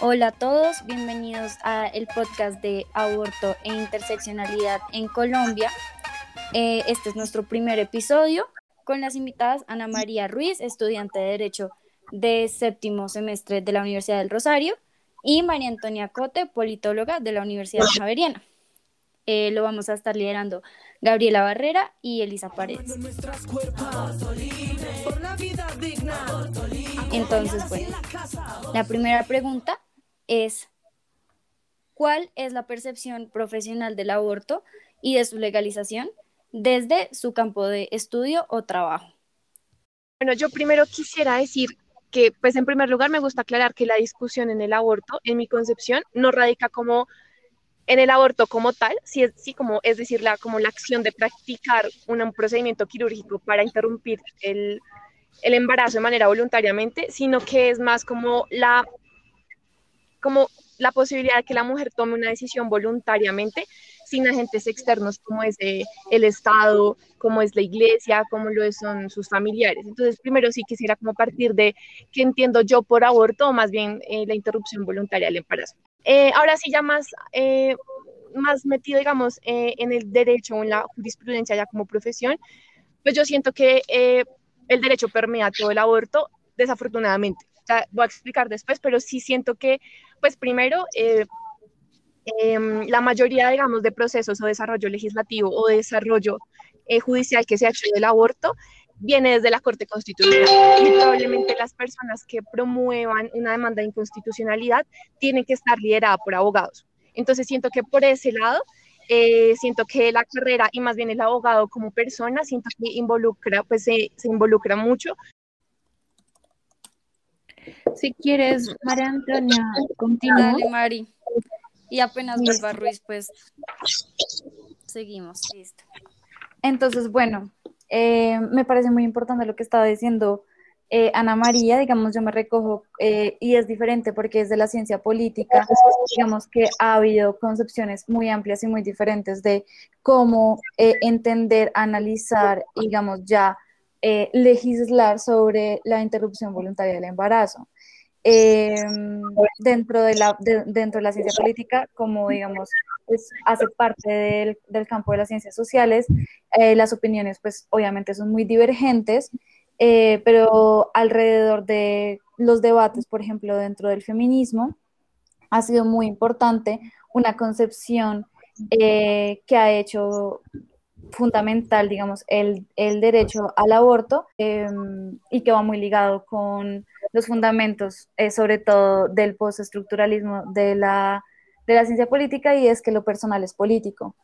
Hola a todos, bienvenidos a el podcast de aborto e interseccionalidad en Colombia. Eh, este es nuestro primer episodio con las invitadas Ana María Ruiz, estudiante de Derecho de séptimo semestre de la Universidad del Rosario, y María Antonia Cote, politóloga de la Universidad Javeriana. Eh, lo vamos a estar liderando Gabriela Barrera y Elisa Paredes. Entonces, bueno, la primera pregunta es, ¿cuál es la percepción profesional del aborto y de su legalización desde su campo de estudio o trabajo? Bueno, yo primero quisiera decir que, pues en primer lugar, me gusta aclarar que la discusión en el aborto, en mi concepción, no radica como en el aborto como tal, sí, sí como, es decir, la, como la acción de practicar un, procedimiento quirúrgico para interrumpir el, el, embarazo de manera voluntariamente, sino que es más como la, como la posibilidad de que la mujer tome una decisión voluntariamente sin agentes externos como es eh, el Estado, como es la iglesia, como lo son sus familiares. Entonces, primero sí quisiera como partir de qué entiendo yo por aborto o más bien eh, la interrupción voluntaria del embarazo. Eh, ahora sí, ya más, eh, más metido, digamos, eh, en el derecho o en la jurisprudencia ya como profesión, pues yo siento que el derecho permea todo el aborto, desafortunadamente. Voy a explicar después, pero sí siento que, pues primero, em, la mayoría, digamos, de procesos o desarrollo legislativo o desarrollo judicial que se ha hecho del aborto viene desde la Corte Constitucional y probablemente las personas que promuevan una demanda de inconstitucionalidad tienen que estar lideradas por abogados. Entonces siento que por ese lado, eh, siento que la carrera y más bien el abogado como persona, siento que involucra, pues se, involucra mucho. Si quieres, María Antonia, continúa. Dale, Mari. Y apenas vuelva Ruiz, pues seguimos. Listo. Entonces, bueno, eh, me parece muy importante lo que estaba diciendo eh, Ana María, digamos, yo me recojo eh, y es diferente porque es de la ciencia política, digamos que ha habido concepciones muy amplias y muy diferentes de cómo entender, analizar, digamos, ya legislar sobre la interrupción voluntaria del embarazo. dentro, de la, dentro de la ciencia política, como digamos, pues, hace parte del, del, campo de las ciencias sociales. Eh, las opiniones, pues obviamente son muy divergentes, eh, pero alrededor de los debates, por ejemplo, dentro del feminismo, ha sido muy importante una concepción eh, que ha hecho fundamental, digamos, el, el derecho al aborto em, y que va muy ligado con los fundamentos, sobre todo del postestructuralismo de la de la ciencia política y es que lo personal es político.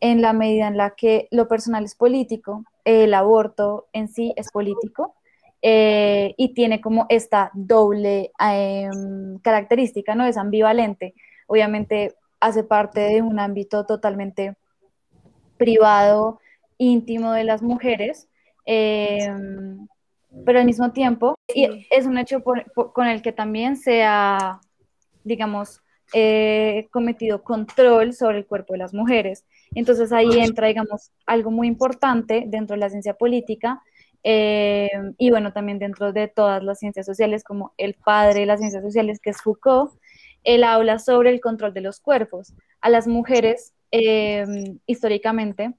En la medida en la que lo personal es político, el aborto en sí es político eh, y tiene como esta doble em, característica, ¿no? Es ambivalente. Obviamente hace parte de un ámbito totalmente privado, íntimo de las mujeres, em, pero al mismo tiempo y es un hecho con el que también se ha, digamos, eh, cometido control sobre el cuerpo de las mujeres. Entonces ahí entra, digamos, algo muy importante dentro de la ciencia política eh, y bueno, también dentro de todas las ciencias sociales, como el padre de las ciencias sociales, que es Foucault, él habla sobre el control de los cuerpos. A las mujeres, eh, históricamente,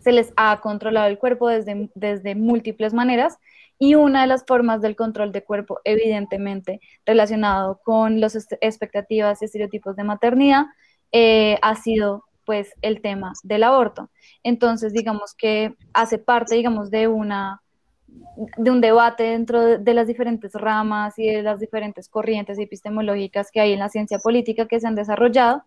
se les ha controlado el cuerpo desde, desde múltiples maneras y una de las formas del control de cuerpo, evidentemente relacionado con las expectativas y estereotipos de maternidad, eh, ha sido pues el tema del aborto. Entonces, digamos que hace parte, digamos, de una de un debate dentro de, las diferentes ramas y de las diferentes corrientes epistemológicas que hay en la ciencia política que se han desarrollado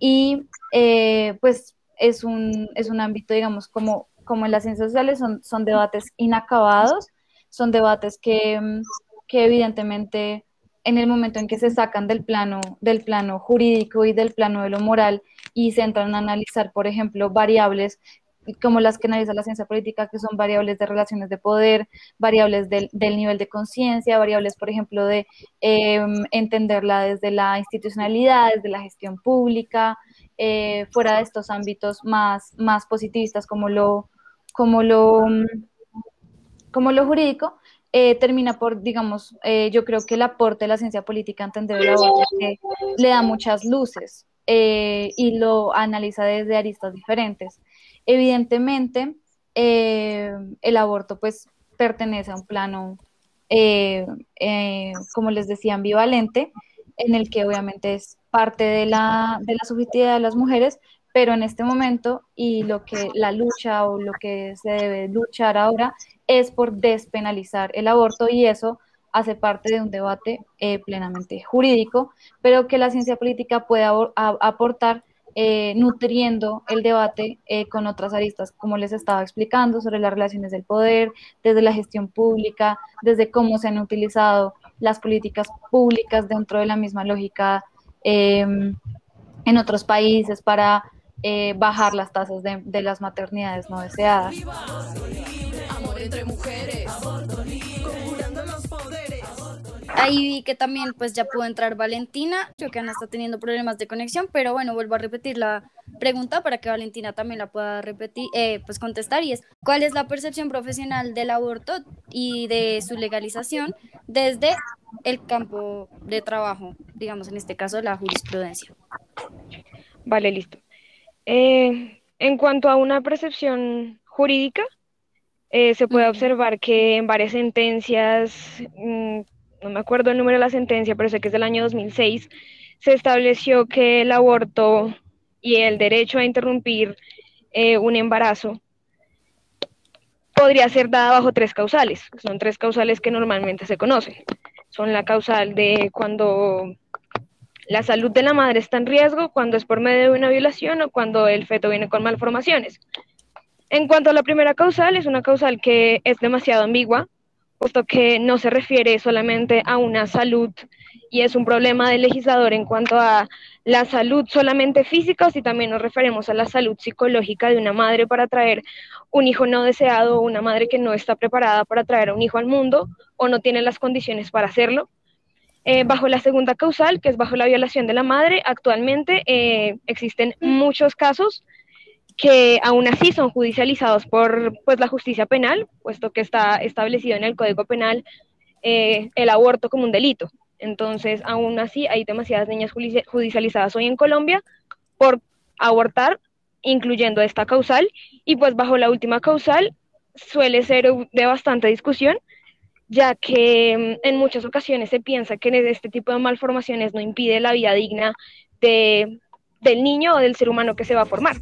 y eh, pues es un, es un ámbito, digamos, como, como en las ciencias sociales son, son debates inacabados, son debates mm, que, evidentemente en el momento en que se sacan del plano, del plano jurídico y del plano de lo moral y se entran a analizar, por ejemplo, variables como las que analiza la ciencia política, que son variables de relaciones de poder, variables del, nivel de conciencia, variables, por ejemplo, de em, entenderla desde la institucionalidad, desde la gestión pública, eh, fuera de estos ámbitos más, más positivistas como lo, como lo mm, como lo jurídico, eh, termina por, digamos, eh, yo creo que el aporte de la ciencia política a entender que le da muchas luces y lo analiza desde aristas diferentes. Evidentemente, el aborto pues pertenece a un plano, como les decía, ambivalente, en el que obviamente es parte de la, de la subjetividad de las mujeres, pero en este momento y lo que la lucha o lo que se debe luchar ahora es por despenalizar el aborto y eso hace parte de un debate eh, plenamente jurídico, pero que la ciencia política puede aportar eh, nutriendo el debate eh, con otras aristas, como les estaba explicando, sobre las relaciones del poder, desde la gestión pública, desde cómo se han utilizado las políticas públicas dentro de la misma lógica em, en otros países para bajar las tasas de, las maternidades no deseadas. Ahí vi que también pues ya pudo entrar Valentina, creo que Ana está teniendo problemas de conexión, pero bueno, vuelvo a repetir la pregunta para que Valentina también la pueda repetir, eh, pues contestar y es, ¿cuál es la percepción profesional del aborto y de su legalización desde el campo de trabajo, digamos en este caso la jurisprudencia? Vale, listo. Eh, en cuanto a una percepción jurídica, eh, se puede observar que en varias sentencias, mm, no me acuerdo el número de la sentencia, pero sé que es del año 2006, se estableció que el aborto y el derecho a interrumpir eh, un embarazo podría ser dada bajo tres causales. Son tres causales que normalmente se conocen. Son la causal de cuando la salud de la madre está en riesgo, cuando es por medio de una violación o cuando el feto viene con malformaciones. En cuanto a la primera causal, es una causal que es demasiado ambigua, puesto que no se refiere solamente a una salud y es un problema del legislador en cuanto a la salud solamente física si también nos referimos a la salud psicológica de una madre para traer un hijo no deseado o una madre que no está preparada para traer a un hijo al mundo o no tiene las condiciones para hacerlo. Eh, bajo la segunda causal, que es bajo la violación de la madre, actualmente eh, existen muchos casos que aún así son judicializados por pues, la justicia penal, puesto que está establecido en el Código Penal eh, el aborto como un delito. Entonces, aún así, hay demasiadas niñas judicializadas hoy en Colombia por abortar, incluyendo esta causal, y pues bajo la última causal suele ser de bastante discusión, ya que mm, en muchas ocasiones se piensa que este tipo de malformaciones no impide la vida digna de del niño o del ser humano que se va a formar.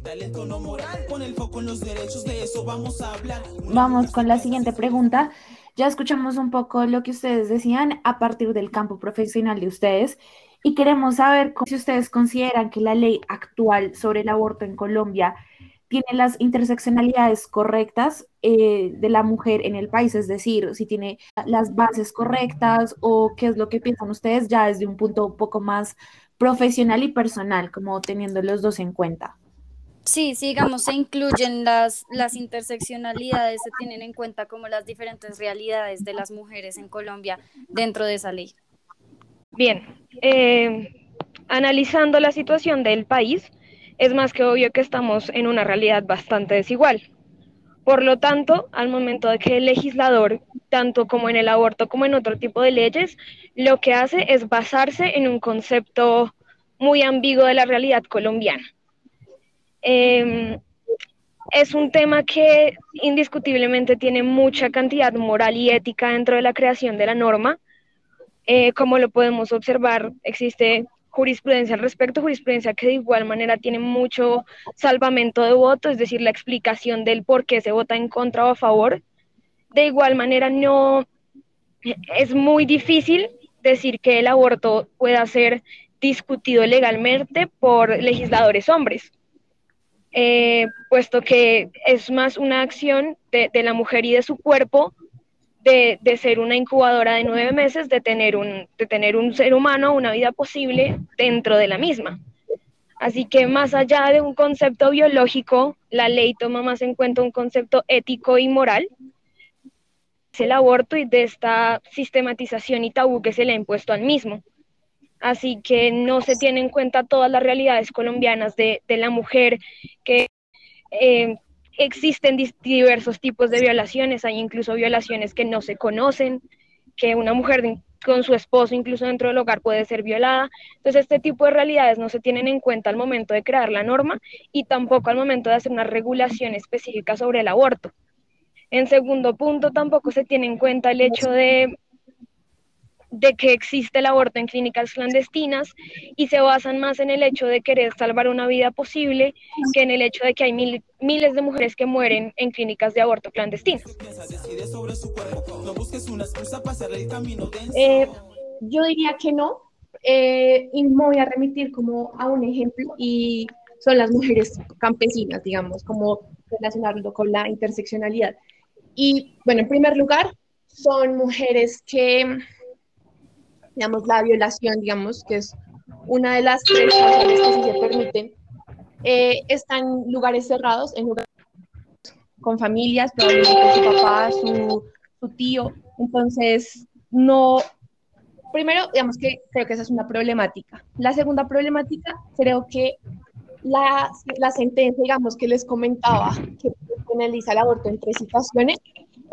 Vamos con la siguiente pregunta. Ya escuchamos un poco lo que ustedes decían a partir del campo profesional de ustedes y queremos saber si ustedes consideran que la ley actual sobre el aborto en Colombia tiene las interseccionalidades correctas eh, de la mujer en el país, es decir, si tiene las bases correctas o qué es lo que piensan ustedes ya desde un punto un poco más profesional y personal, como teniendo los dos en cuenta. Sí, sí, digamos, se incluyen las, las interseccionalidades, se tienen en cuenta como las diferentes realidades de las mujeres en Colombia dentro de esa ley. Bien, eh, analizando la situación del país, es más que obvio que estamos en una realidad bastante desigual. Por lo tanto, al momento de que el legislador, tanto como en el aborto como en otro tipo de leyes, lo que hace es basarse en un concepto muy ambiguo de la realidad colombiana. Em, es un tema que indiscutiblemente tiene mucha cantidad moral y ética dentro de la creación de la norma. Eh, como lo podemos observar, existe jurisprudencia al respecto, jurisprudencia que de igual manera tiene mucho salvamento de voto, es decir, la explicación del por qué se vota en contra o a favor. De igual manera, no es muy difícil decir que el aborto pueda ser discutido legalmente por legisladores hombres, eh, puesto que es más una acción de, de la mujer y de su cuerpo de, ser una incubadora de nueve meses, de tener, un, de tener un ser humano, una vida posible dentro de la misma. Así que más allá de un concepto biológico, la ley toma más en cuenta un concepto ético y moral, es el aborto y de esta sistematización y tabú que se le ha impuesto al mismo. Así que no se tiene en cuenta todas las realidades colombianas de, la mujer que eh, existen diversos tipos de violaciones, hay incluso violaciones que no se conocen, que una mujer con su esposo incluso dentro del hogar puede ser violada. Entonces, este tipo de realidades no se tienen en cuenta al momento de crear la norma y tampoco al momento de hacer una regulación específica sobre el aborto. En segundo punto, tampoco se tiene en cuenta el hecho de de que existe el aborto en clínicas clandestinas y se basan más en el hecho de querer salvar una vida posible que en el hecho de que hay miles de mujeres que mueren en clínicas de aborto clandestinas. Eh, yo diría que no, eh, y me voy a remitir como a un ejemplo y son las mujeres campesinas, digamos, como relacionarlo con la interseccionalidad. Y bueno, en primer lugar, son mujeres que digamos, la violación, digamos, que es una de las tres razones que sí se permiten, eh, está en lugares cerrados, en lugares con familias, probablemente su papá, su, su tío. Entonces, no, primero, digamos que creo que esa es una problemática. La segunda problemática, creo que la, la sentencia, digamos, que les comentaba, que penaliza el aborto en tres situaciones,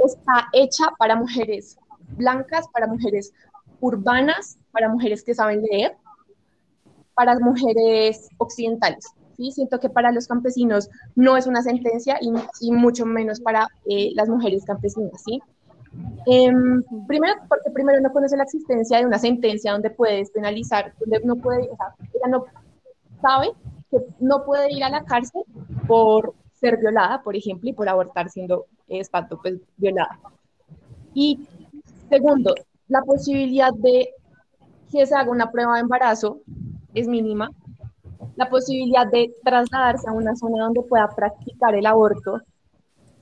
está hecha para mujeres blancas, para mujeres urbanas para mujeres que saben leer, para mujeres occidentales. ¿sí? Siento que para los campesinos no es una sentencia y, mucho menos para eh, las mujeres campesinas. ¿sí? Em, primero, porque primero no conoce la existencia de una sentencia donde puedes penalizar, donde no puede, o ella no sabe que no puede ir a la cárcel por ser violada, por ejemplo, y por abortar siendo eh, pues violada. Y segundo, la posibilidad de que se haga una prueba de embarazo es mínima. La posibilidad de trasladarse a una zona donde pueda practicar el aborto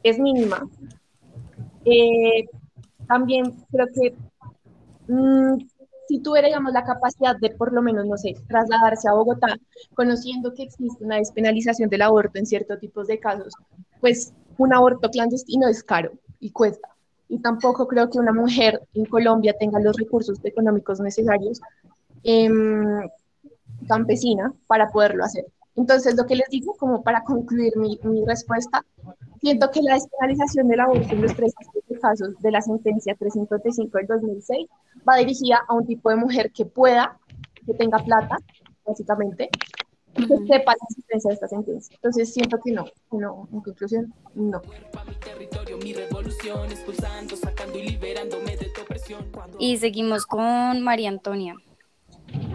es mínima. Eh, también creo que mm, si tuviera, la capacidad de por lo menos, no sé, trasladarse a Bogotá, conociendo que existe una despenalización del aborto en ciertos tipos de casos, pues un aborto clandestino es caro y cuesta y tampoco creo que una mujer en Colombia tenga los recursos económicos necesarios em, campesina para poderlo hacer. Entonces, lo que les digo, como para concluir mi, mi respuesta, siento que la despenalización del aborto en los tres casos de la sentencia 355 del 2006 va dirigida a un tipo de mujer que pueda, que tenga plata, básicamente, que sepa la existencia de esta sentencia. Entonces siento que no, no, en conclusión, no. Y seguimos con María Antonia.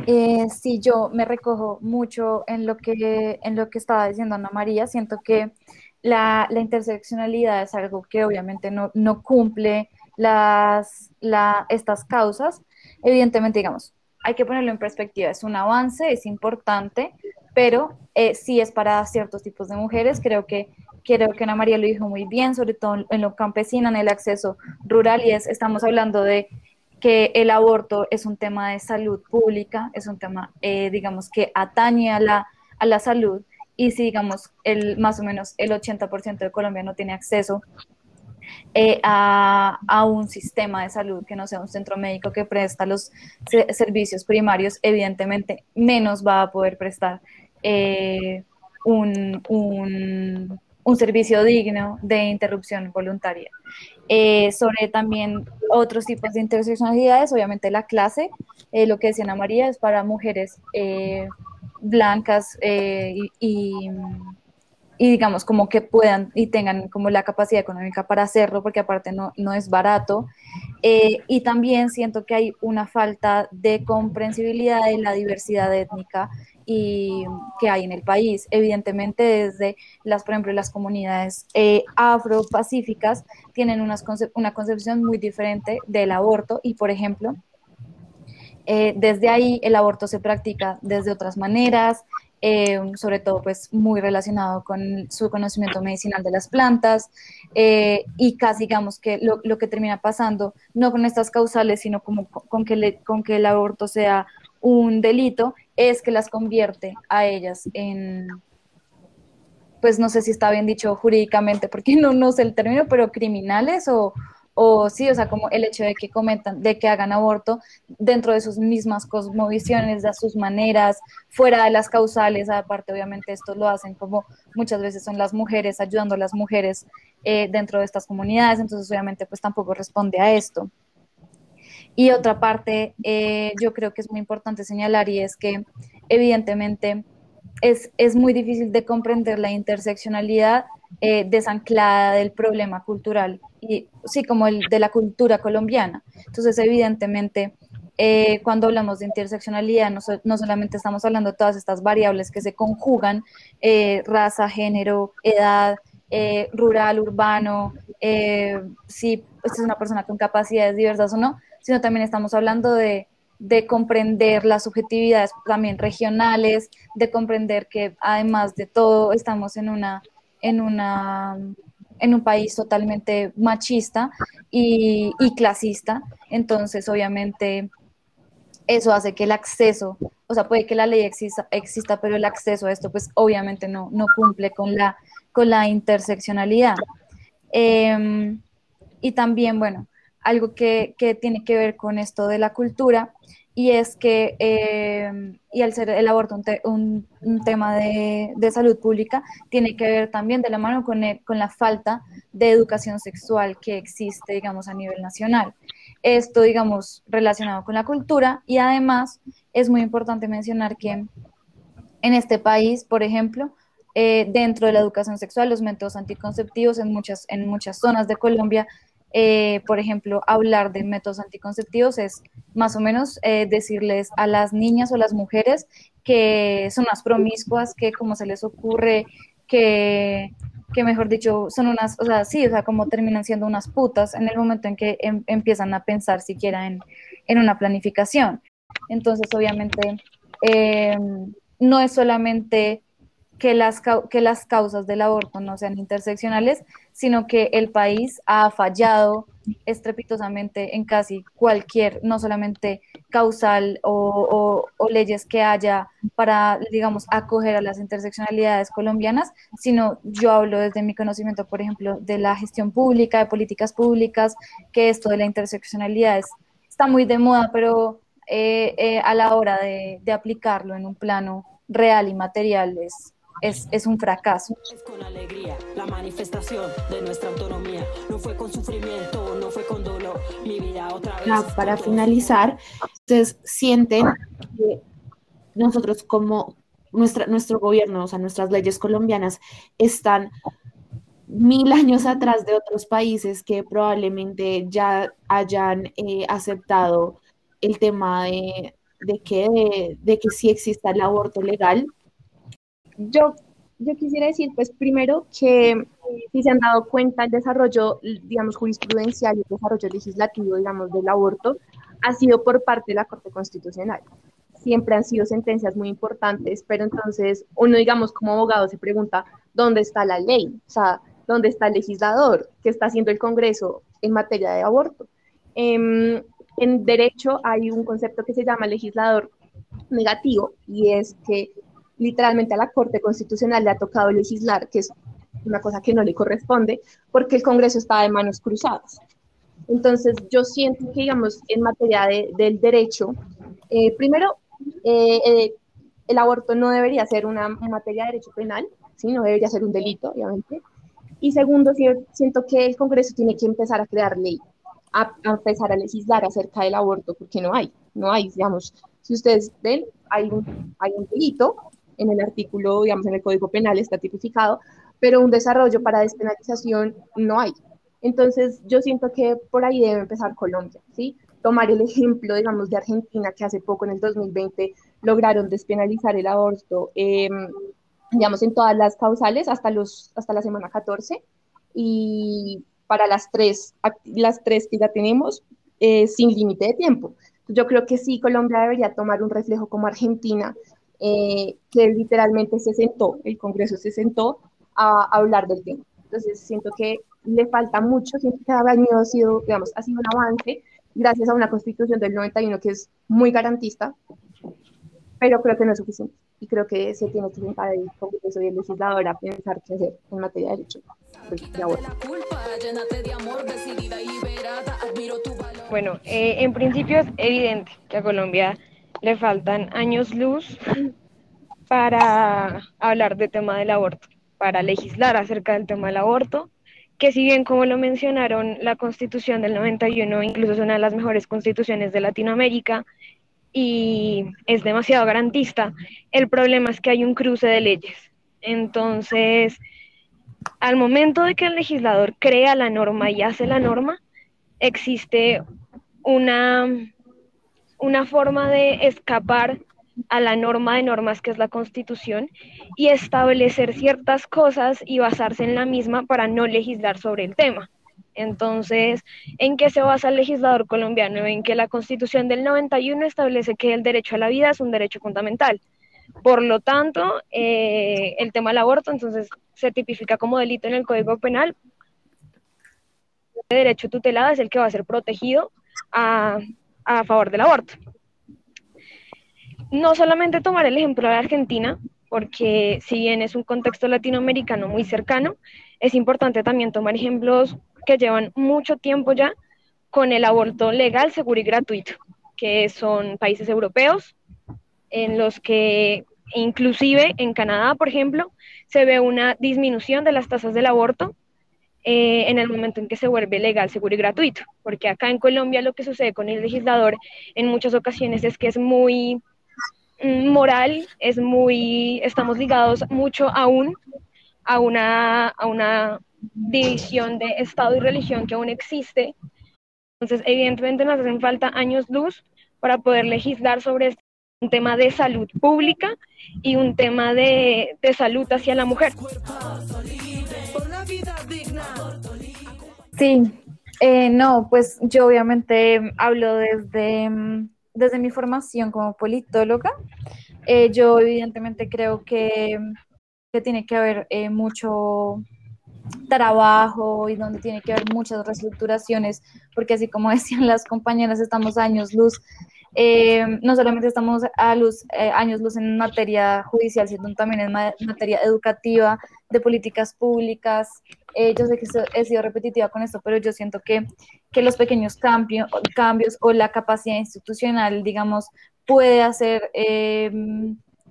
Eh, sí, yo me recojo mucho en lo que, en lo que estaba diciendo Ana María. Siento que la, la interseccionalidad es algo que obviamente no, no cumple las, la, estas causas. Evidentemente, digamos, hay que ponerlo en perspectiva. Es un avance, es importante, pero eh, sí es para ciertos tipos de mujeres. Creo que, creo que Ana María lo dijo muy bien, sobre todo en lo campesino, en el acceso rural, y es, estamos hablando de que el aborto es un tema de salud pública, es un tema, eh, digamos, que atañe a la, a la salud, y si, digamos, el, más o menos el 80% de Colombia no tiene acceso eh, a, a, un sistema de salud que no sea un centro médico que presta los servicios primarios, evidentemente menos va a poder prestar eh, un, un, servicio digno de interrupción voluntaria. Eh, sobre también otros tipos de interseccionalidades, obviamente la clase, lo que decía Ana María, es para mujeres blancas y y digamos como que puedan y tengan como la capacidad económica para hacerlo, porque aparte no, no es barato. Eh, y también siento que hay una falta de comprensibilidad de la diversidad étnica y que hay en el país. Evidentemente, desde las, por ejemplo, las comunidades eh, afro-pacíficas tienen una, una concepción muy diferente del aborto y, por ejemplo, eh, desde ahí el aborto se practica desde otras maneras, eh, sobre todo pues muy relacionado con su conocimiento medicinal de las plantas eh, y casi digamos que lo, lo, que termina pasando, no con estas causales, sino como con que, le, con que el aborto sea un delito, es que las convierte a ellas en, pues no sé si está bien dicho jurídicamente, porque no, no sé el término, pero criminales o, o sí, o sea, como el hecho de que comentan, de que hagan aborto dentro de sus mismas cosmovisiones, de sus maneras, fuera de las causales, aparte obviamente esto lo hacen como muchas veces son las mujeres, ayudando a las mujeres eh, dentro de estas comunidades, entonces obviamente pues tampoco responde a esto. Y otra parte, eh, yo creo que es muy importante señalar y es que evidentemente es, es muy difícil de comprender la interseccionalidad eh, desanclada del problema cultural, y sí, como el de la cultura colombiana. Entonces, evidentemente, eh, cuando hablamos de interseccionalidad, no, solamente estamos hablando de todas estas variables que se conjugan, eh, raza, género, edad, rural, urbano, si es una persona con capacidades diversas o no, sino también estamos hablando de de comprender las subjetividades también regionales, de comprender que además de todo estamos en una en, una, en un país totalmente machista y, clasista. Entonces, obviamente, eso hace que el acceso, o sea, puede que la ley exista, exista pero el acceso a esto, pues obviamente no, no cumple con la, con la interseccionalidad. Em, y también, bueno, algo que, que, tiene que ver con esto de la cultura y es que, eh, y al ser el aborto un, un, tema de, de, salud pública, tiene que ver también de la mano con, con la falta de educación sexual que existe, digamos, a nivel nacional. Esto, digamos, relacionado con la cultura y además es muy importante mencionar que en este país, por ejemplo, eh, dentro de la educación sexual, los métodos anticonceptivos en muchas, en muchas zonas de Colombia eh, por ejemplo, hablar de métodos anticonceptivos es más o menos eh, decirles a las niñas o las mujeres que son unas promiscuas, que como se les ocurre, que, que mejor dicho, son unas, o sea, sí, o sea, como terminan siendo unas putas en el momento en que em, empiezan a pensar siquiera en, en, una planificación. Entonces, obviamente, em, no es solamente que las, que las causas del aborto no sean interseccionales, sino que el país ha fallado estrepitosamente en casi cualquier, no solamente causal o, leyes que haya para, digamos, acoger a las interseccionalidades colombianas, sino yo hablo desde mi conocimiento, por ejemplo, de la gestión pública, de políticas públicas, que esto de la interseccionalidad está muy de moda, pero eh, eh, a la hora de, de aplicarlo en un plano real y material es es, es un fracaso. Es con alegría la manifestación de nuestra autonomía. No fue con sufrimiento, no fue con dolor. Mi vida otra vez. para finalizar, ustedes sienten que nosotros como nuestra, nuestro gobierno, o sea, nuestras leyes colombianas están mil años atrás de otros países que probablemente ya hayan eh, aceptado el tema de, de que, de, de que sí exista el aborto legal yo, yo quisiera decir, pues primero que si se han dado cuenta el desarrollo, digamos, jurisprudencial y el desarrollo legislativo, digamos, del aborto, ha sido por parte de la Corte Constitucional. Siempre han sido sentencias muy importantes, pero entonces uno, digamos, como abogado se pregunta, ¿dónde está la ley? O sea, ¿dónde está el legislador? ¿Qué está haciendo el Congreso en materia de aborto? Em, en derecho hay un concepto que se llama legislador negativo y es que literalmente a la Corte Constitucional le ha tocado legislar, que es una cosa que no le corresponde, porque el Congreso está de manos cruzadas. Entonces, yo siento que, digamos, en materia del derecho, eh, primero, eh, eh, el aborto no debería ser una, materia de derecho penal, ¿sí? no debería ser un delito, obviamente. Y segundo, siento que el Congreso tiene que empezar a crear ley, a, a, empezar a legislar acerca del aborto, porque no hay, no hay, digamos, si ustedes ven, hay un, hay un delito, en el artículo, digamos, en el Código Penal está tipificado, pero un desarrollo para despenalización no hay. Entonces, yo siento que por ahí debe empezar Colombia, ¿sí? Tomar el ejemplo, digamos, de Argentina, que hace poco, en el 2020, lograron despenalizar el aborto, em, digamos, en todas las causales hasta, los, hasta la semana 14, y para las tres, las tres que ya tenemos, eh, sin límite de tiempo. Yo creo que sí, Colombia debería tomar un reflejo como Argentina, eh, que literalmente se sentó, el Congreso se sentó a, hablar del tema. Entonces siento que le falta mucho, siento que cada año ha sido, digamos, ha sido un avance gracias a una constitución del 91 que es muy garantista, pero creo que no es suficiente y creo que se tiene que sentar el Congreso y el legislador a pensar qué hacer en materia de derechos. de aborto. Bueno, eh, en principio es evidente que a Colombia le faltan años luz para hablar del tema del aborto, para legislar acerca del tema del aborto, que si bien como lo mencionaron, la constitución del 91 incluso es una de las mejores constituciones de Latinoamérica y es demasiado garantista, el problema es que hay un cruce de leyes. Entonces, al momento de que el legislador crea la norma y hace la norma, existe una, una forma de escapar a la norma de normas que es la Constitución y establecer ciertas cosas y basarse en la misma para no legislar sobre el tema. Entonces, ¿en qué se basa el legislador colombiano? En que la Constitución del 91 establece que el derecho a la vida es un derecho fundamental. Por lo tanto, eh, el tema del aborto entonces se tipifica como delito en el Código Penal. El derecho tutelado es el que va a ser protegido a, a favor del aborto. No solamente tomar el ejemplo de Argentina, porque si bien es un contexto latinoamericano muy cercano, es importante también tomar ejemplos que llevan mucho tiempo ya con el aborto legal, seguro y gratuito, que son países europeos, en los que inclusive en Canadá, por ejemplo, se ve una disminución de las tasas del aborto eh, en el momento en que se vuelve legal, seguro y gratuito, porque acá en Colombia lo que sucede con el legislador en muchas ocasiones es que es muy mm, moral, es muy, estamos ligados mucho aún a una, a una división de Estado y religión que aún existe. Entonces, evidentemente nos hacen falta años luz para poder legislar sobre este, un tema de salud pública y un tema de, de salud hacia la mujer. Sí, eh, no, pues yo obviamente hablo desde, desde mi formación como politóloga. Eh, yo evidentemente creo que, que tiene que haber eh, mucho trabajo y donde tiene que haber muchas reestructuraciones, porque así como decían las compañeras, estamos años luz eh, no solamente estamos a luz, eh, años luz en materia judicial, sino también en materia educativa, de políticas públicas. Eh, yo sé que he sido repetitiva con esto, pero yo siento que, que los pequeños cambios, o la capacidad institucional, digamos, puede hacer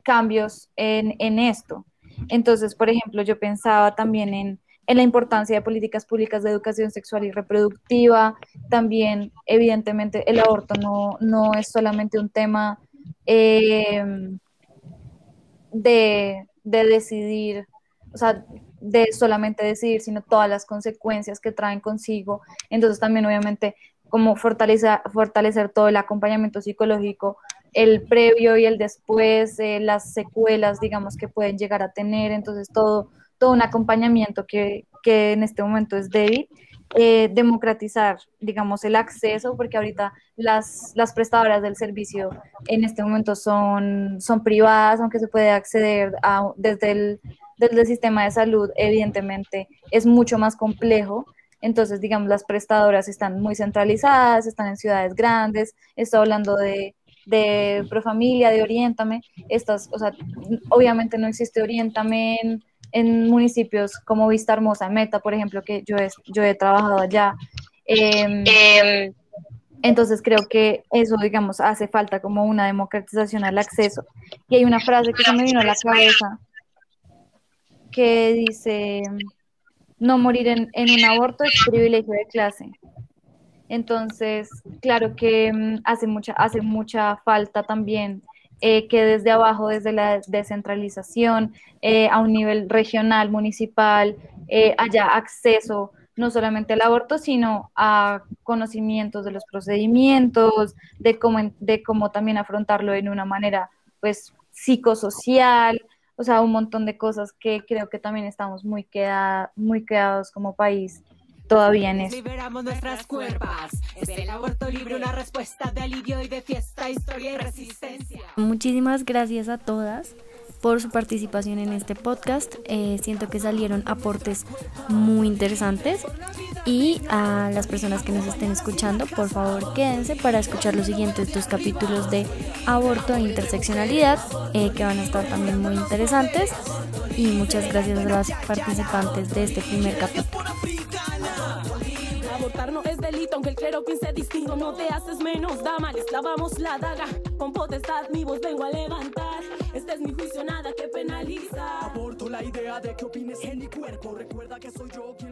cambios en, en esto. Entonces, por ejemplo, yo pensaba también en, en la importancia de políticas públicas de educación sexual y reproductiva. También, evidentemente, el aborto no, no es solamente un tema eh, de, de, decidir, o sea, de solamente decidir, sino todas las consecuencias que traen consigo. Entonces, también, obviamente, como fortalecer, fortalecer todo el acompañamiento psicológico, el previo y el después, eh, las secuelas, digamos, que pueden llegar a tener. Entonces, todo todo un acompañamiento que, que en este momento es débil, eh, democratizar, digamos, el acceso, porque ahorita las, las prestadoras del servicio en este momento son, son privadas, aunque se puede acceder a, desde, el, desde el sistema de salud, evidentemente es mucho más complejo. Entonces, digamos, las prestadoras están muy centralizadas, están en ciudades grandes, estoy hablando de, de Profamilia, de Oriéntame, estas, o sea, obviamente no existe Oriéntame en, en municipios como Vista Hermosa, Meta, por ejemplo, que yo he, yo he trabajado allá. Em, em, entonces creo que eso, digamos, hace falta como una democratización al acceso. Y hay una frase que se me vino a la cabeza que dice, no morir en, en un aborto es privilegio de clase. Entonces, claro que em, hace mucha, hace mucha falta también eh, que desde abajo, desde la descentralización, eh, a un nivel regional, municipal, eh, haya acceso no solamente al aborto, sino a conocimientos de los procedimientos, de cómo, de cómo también afrontarlo en una manera pues psicosocial, o sea, un montón de cosas que creo que también estamos muy, queda, muy quedados como país todavía en eso. Liberamos nuestras cuerpas. Es el aborto libre una respuesta de alivio y de fiesta, historia y resistencia. Muchísimas gracias a todas por su participación en este podcast. Eh, siento que salieron aportes muy interesantes y a las personas que nos estén escuchando, por favor quédense para escuchar los siguientes dos capítulos de aborto e interseccionalidad eh, que van a estar también muy interesantes. y muchas gracias a las participantes de este primer capítulo. No es delito, aunque el clero piense distinto. No te haces menos, dama, les clavamos la daga. Con potestad mi voz vengo a levantar. Este es mi juicio, nada que penaliza. Aborto la idea de que opines en mi cuerpo. Recuerda que soy yo quien